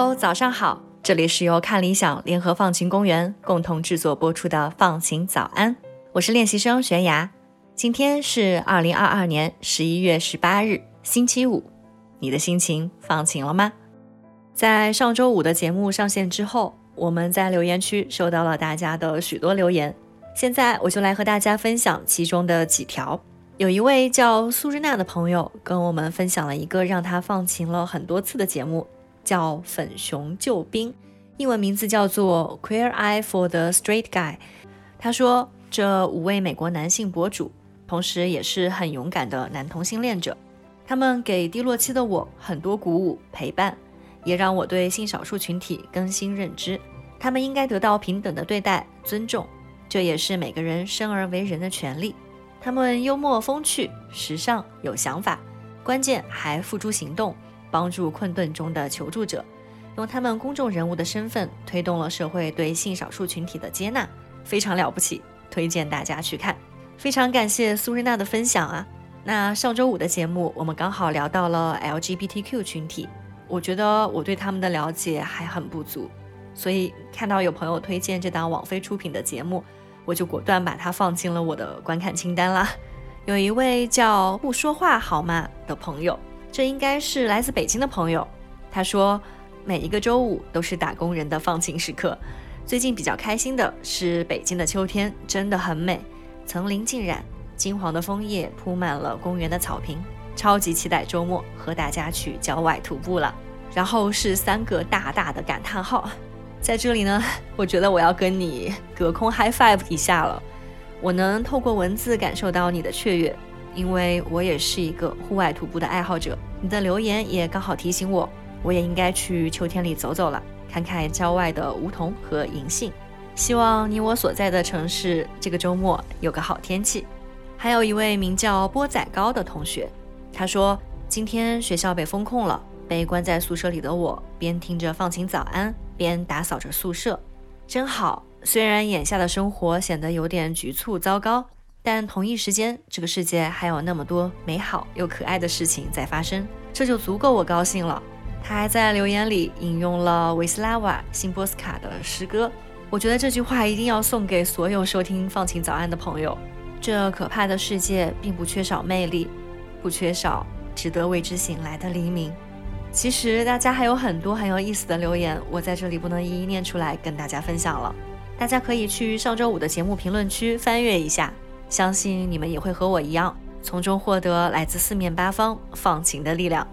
Hello，早上好，这里是由看理想联合放晴公园共同制作播出的放晴早安，我是练习生悬崖。今天是二零二二年十一月十八日，星期五。你的心情放晴了吗？在上周五的节目上线之后，我们在留言区收到了大家的许多留言，现在我就来和大家分享其中的几条。有一位叫苏日娜的朋友跟我们分享了一个让他放晴了很多次的节目，叫《粉熊救兵》，英文名字叫做《Queer Eye for the Straight Guy》。他说，这五位美国男性博主，同时也是很勇敢的男同性恋者，他们给低落期的我很多鼓舞陪伴，也让我对性少数群体更新认知，他们应该得到平等的对待、尊重，这也是每个人生而为人的权利。他们幽默风趣、时尚有想法，关键还付诸行动，帮助困顿中的求助者，用他们公众人物的身份推动了社会对性少数群体的接纳，非常了不起，推荐大家去看。非常感谢苏瑞娜的分享啊！那上周五的节目，我们刚好聊到了 LGBTQ 群体，我觉得我对他们的了解还很不足，所以看到有朋友推荐这档网飞出品的节目。我就果断把它放进了我的观看清单啦。有一位叫不说话好吗的朋友，这应该是来自北京的朋友。他说，每一个周五都是打工人的放晴时刻。最近比较开心的是，北京的秋天真的很美，层林尽染，金黄的枫叶铺满了公园的草坪，超级期待周末和大家去郊外徒步了。然后是三个大大的感叹号。在这里呢，我觉得我要跟你隔空 high five 一下了。我能透过文字感受到你的雀跃，因为我也是一个户外徒步的爱好者。你的留言也刚好提醒我，我也应该去秋天里走走了，看看郊外的梧桐和银杏。希望你我所在的城市这个周末有个好天气。还有一位名叫波仔糕的同学，他说今天学校被封控了，被关在宿舍里的我边听着放晴早安。边打扫着宿舍，真好。虽然眼下的生活显得有点局促糟糕，但同一时间，这个世界还有那么多美好又可爱的事情在发生，这就足够我高兴了。他还在留言里引用了维斯拉瓦辛波斯卡的诗歌，我觉得这句话一定要送给所有收听放晴早安的朋友。这可怕的世界并不缺少魅力，不缺少值得为之醒来的黎明。其实大家还有很多很有意思的留言，我在这里不能一一念出来跟大家分享了。大家可以去上周五的节目评论区翻阅一下，相信你们也会和我一样，从中获得来自四面八方放晴的力量。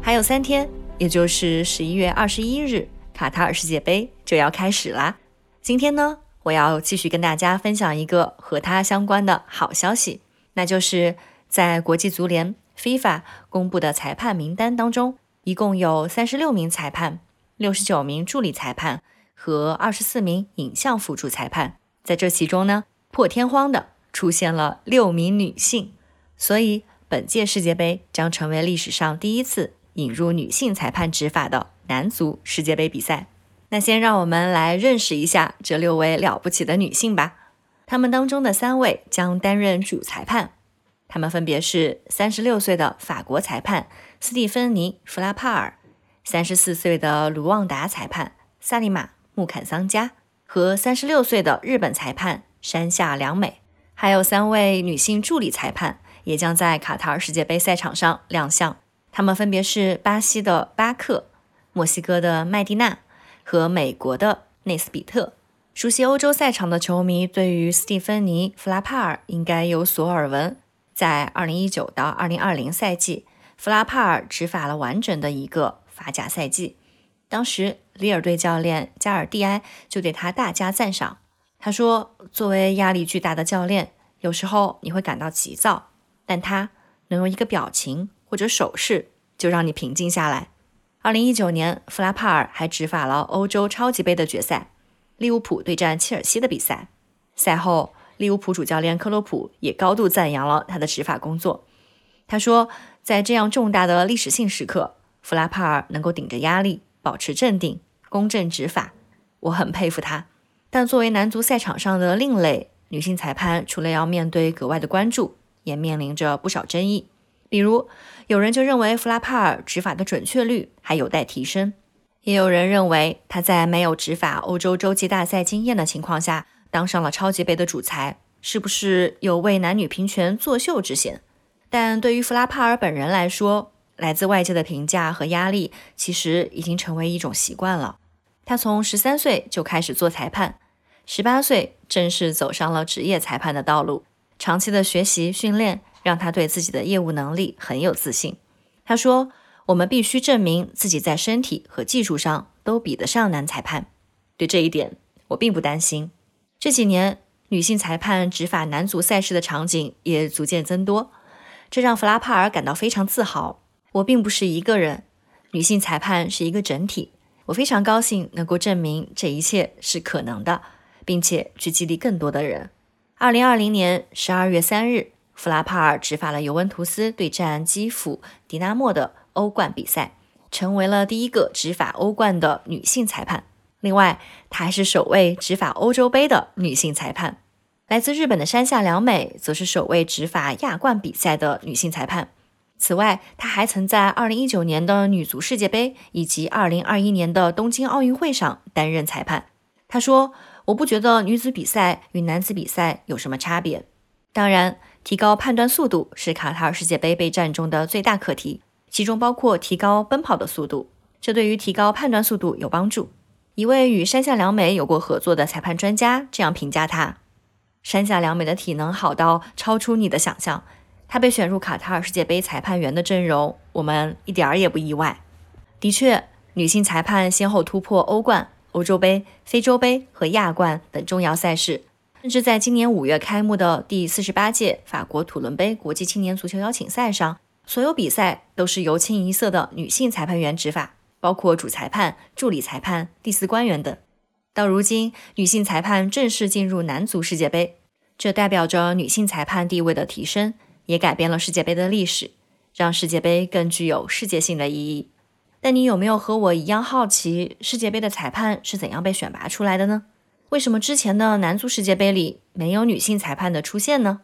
还有三天，也就是十一月二十一日，卡塔尔世界杯就要开始啦。今天呢，我要继续跟大家分享一个和它相关的好消息，那就是在国际足联 FIFA 公布的裁判名单当中。一共有三十六名裁判、六十九名助理裁判和二十四名影像辅助裁判。在这其中呢，破天荒的出现了六名女性，所以本届世界杯将成为历史上第一次引入女性裁判执法的男足世界杯比赛。那先让我们来认识一下这六位了不起的女性吧。她们当中的三位将担任主裁判，她们分别是三十六岁的法国裁判。斯蒂芬妮·弗拉帕尔，三十四岁的卢旺达裁判萨利玛·穆坎桑加和三十六岁的日本裁判山下良美，还有三位女性助理裁判也将在卡塔尔世界杯赛场上亮相。他们分别是巴西的巴克、墨西哥的麦蒂娜和美国的内斯比特。熟悉欧洲赛场的球迷对于斯蒂芬妮·弗拉帕尔应该有所耳闻，在二零一九到二零二零赛季。弗拉帕尔执法了完整的一个法甲赛季，当时里尔队教练加尔蒂埃就对他大加赞赏。他说：“作为压力巨大的教练，有时候你会感到急躁，但他能用一个表情或者手势就让你平静下来。”二零一九年，弗拉帕尔还执法了欧洲超级杯的决赛，利物浦对战切尔西的比赛。赛后，利物浦主教练克洛普也高度赞扬了他的执法工作。他说。在这样重大的历史性时刻，弗拉帕尔能够顶着压力保持镇定、公正执法，我很佩服他。但作为男足赛场上的另类女性裁判，除了要面对格外的关注，也面临着不少争议。比如，有人就认为弗拉帕尔执法的准确率还有待提升。也有人认为他在没有执法欧洲洲际大赛经验的情况下当上了超级杯的主裁，是不是有为男女平权作秀之嫌？但对于弗拉帕尔本人来说，来自外界的评价和压力其实已经成为一种习惯了。他从十三岁就开始做裁判，十八岁正式走上了职业裁判的道路。长期的学习训练让他对自己的业务能力很有自信。他说：“我们必须证明自己在身体和技术上都比得上男裁判。”对这一点，我并不担心。这几年，女性裁判执法男足赛事的场景也逐渐增多。这让弗拉帕尔感到非常自豪。我并不是一个人，女性裁判是一个整体。我非常高兴能够证明这一切是可能的，并且去激励更多的人。二零二零年十二月三日，弗拉帕尔执法了尤文图斯对战基辅迪纳莫的欧冠比赛，成为了第一个执法欧冠的女性裁判。另外，她还是首位执法欧洲杯的女性裁判。来自日本的山下良美则是首位执法亚冠比赛的女性裁判。此外，她还曾在2019年的女足世界杯以及2021年的东京奥运会上担任裁判。她说：“我不觉得女子比赛与男子比赛有什么差别。当然，提高判断速度是卡塔尔世界杯备战中的最大课题，其中包括提高奔跑的速度，这对于提高判断速度有帮助。”一位与山下良美有过合作的裁判专家这样评价她。山下良美的体能好到超出你的想象，她被选入卡塔尔世界杯裁判员的阵容，我们一点儿也不意外。的确，女性裁判先后突破欧冠、欧洲杯、非洲杯和亚冠等重要赛事，甚至在今年五月开幕的第四十八届法国土伦杯国际青年足球邀请赛上，所有比赛都是由清一色的女性裁判员执法，包括主裁判、助理裁判、第四官员等。到如今，女性裁判正式进入男足世界杯，这代表着女性裁判地位的提升，也改变了世界杯的历史，让世界杯更具有世界性的意义。但你有没有和我一样好奇，世界杯的裁判是怎样被选拔出来的呢？为什么之前的男足世界杯里没有女性裁判的出现呢？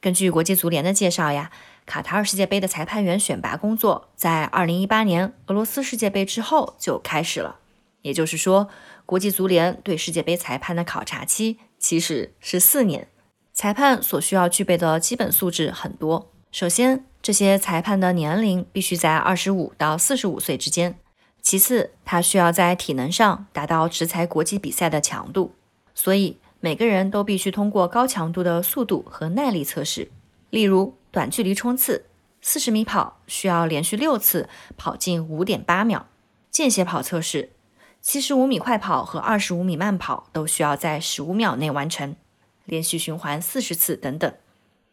根据国际足联的介绍呀，卡塔尔世界杯的裁判员选拔工作在2018年俄罗斯世界杯之后就开始了，也就是说。国际足联对世界杯裁判的考察期其实是四年。裁判所需要具备的基本素质很多。首先，这些裁判的年龄必须在二十五到四十五岁之间。其次，他需要在体能上达到执裁国际比赛的强度。所以，每个人都必须通过高强度的速度和耐力测试。例如，短距离冲刺，四十米跑需要连续六次跑进五点八秒。间歇跑测试。七十五米快跑和二十五米慢跑都需要在十五秒内完成，连续循环四十次等等。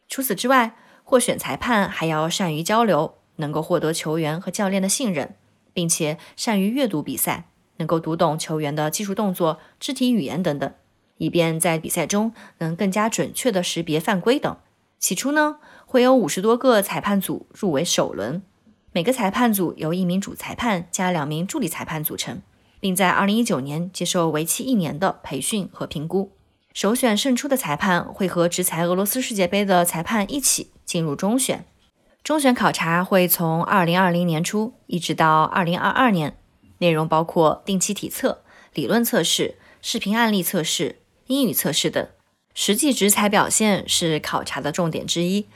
除此之外，获选裁判还要善于交流，能够获得球员和教练的信任，并且善于阅读比赛，能够读懂球员的技术动作、肢体语言等等，以便在比赛中能更加准确地识别犯规等。起初呢，会有五十多个裁判组入围首轮，每个裁判组由一名主裁判加两名助理裁判组成。并在2019年接受为期一年的培训和评估。首选胜出的裁判会和执裁俄罗斯世界杯的裁判一起进入中选。中选考察会从2020年初一直到2022年，内容包括定期体测、理论测试、视频案例测试、英语测试等。实际执裁表现是考察的重点之一。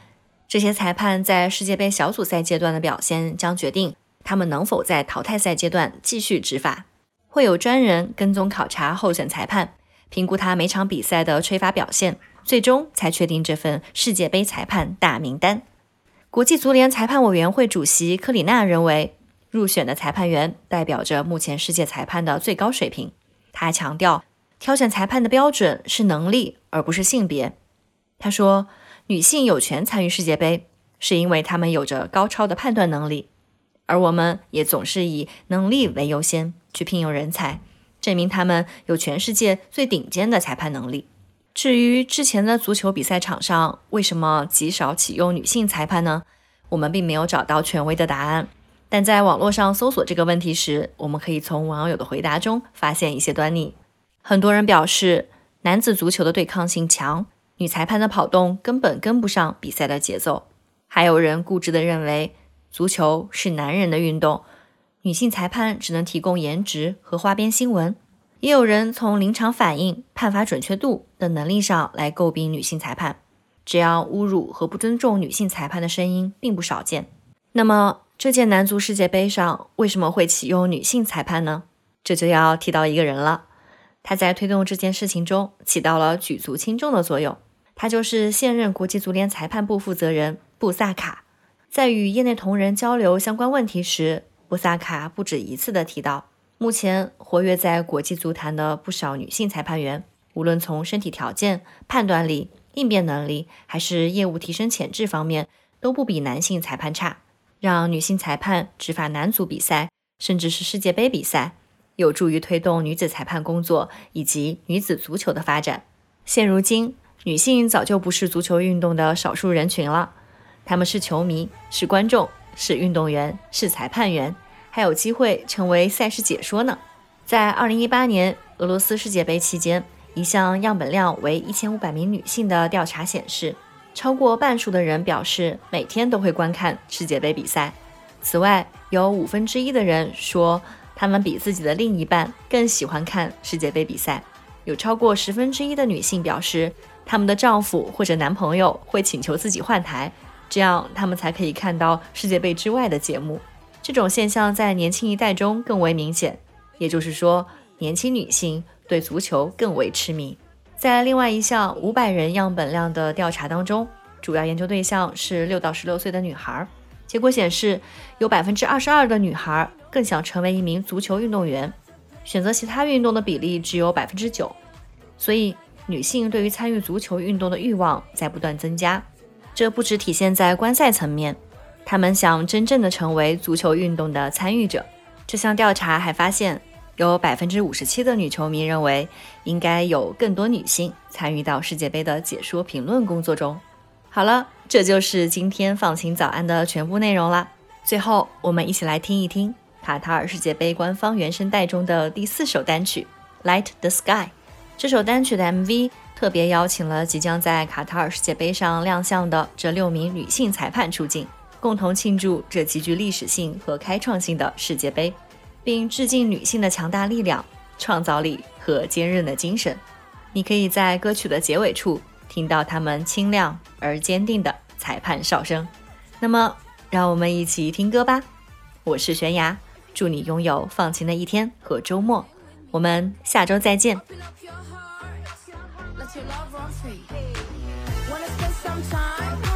这些裁判在世界杯小组赛阶段的表现将决定他们能否在淘汰赛阶段继续执法。会有专人跟踪考察候选裁判，评估他每场比赛的吹罚表现，最终才确定这份世界杯裁判大名单。国际足联裁判委员会主席科里纳认为，入选的裁判员代表着目前世界裁判的最高水平。他强调，挑选裁判的标准是能力，而不是性别。他说，女性有权参与世界杯，是因为她们有着高超的判断能力。而我们也总是以能力为优先去聘用人才，证明他们有全世界最顶尖的裁判能力。至于之前的足球比赛场上为什么极少启用女性裁判呢？我们并没有找到权威的答案。但在网络上搜索这个问题时，我们可以从网友的回答中发现一些端倪。很多人表示，男子足球的对抗性强，女裁判的跑动根本跟不上比赛的节奏。还有人固执地认为。足球是男人的运动，女性裁判只能提供颜值和花边新闻。也有人从临场反应、判罚准确度等能力上来诟病女性裁判。这样侮辱和不尊重女性裁判的声音并不少见。那么，这届男足世界杯上为什么会启用女性裁判呢？这就要提到一个人了，他在推动这件事情中起到了举足轻重的作用。他就是现任国际足联裁判部负责人布萨卡。在与业内同仁交流相关问题时，布萨卡不止一次地提到，目前活跃在国际足坛的不少女性裁判员，无论从身体条件、判断力、应变能力，还是业务提升潜质方面，都不比男性裁判差。让女性裁判执法男足比赛，甚至是世界杯比赛，有助于推动女子裁判工作以及女子足球的发展。现如今，女性早就不是足球运动的少数人群了，她们是球迷，是观众，是运动员，是裁判员，还有机会成为赛事解说呢。在2018年俄罗斯世界杯期间，一项样本量为1500名女性的调查显示。超过半数的人表示每天都会观看世界杯比赛。此外，有五分之一的人说他们比自己的另一半更喜欢看世界杯比赛。有超过十分之一的女性表示，他们的丈夫或者男朋友会请求自己换台，这样他们才可以看到世界杯之外的节目。这种现象在年轻一代中更为明显，也就是说，年轻女性对足球更为痴迷。在另外一项五百人样本量的调查当中，主要研究对象是六到十六岁的女孩。结果显示，有百分之二十二的女孩更想成为一名足球运动员，选择其他运动的比例只有百分之九。所以，女性对于参与足球运动的欲望在不断增加。这不只体现在观赛层面，她们想真正的成为足球运动的参与者。这项调查还发现。有百分之五十七的女球迷认为，应该有更多女性参与到世界杯的解说评论工作中。好了，这就是今天放晴早安的全部内容了。最后，我们一起来听一听卡塔尔世界杯官方原声带中的第四首单曲《Light the Sky》。这首单曲的 MV 特别邀请了即将在卡塔尔世界杯上亮相的这六名女性裁判出镜，共同庆祝这极具历史性和开创性的世界杯。并致敬女性的强大力量、创造力和坚韧的精神。你可以在歌曲的结尾处听到他们清亮而坚定的裁判哨声。那么，让我们一起听歌吧。我是悬崖，祝你拥有放晴的一天和周末。我们下周再见。your love runs free. Wanna spend some time?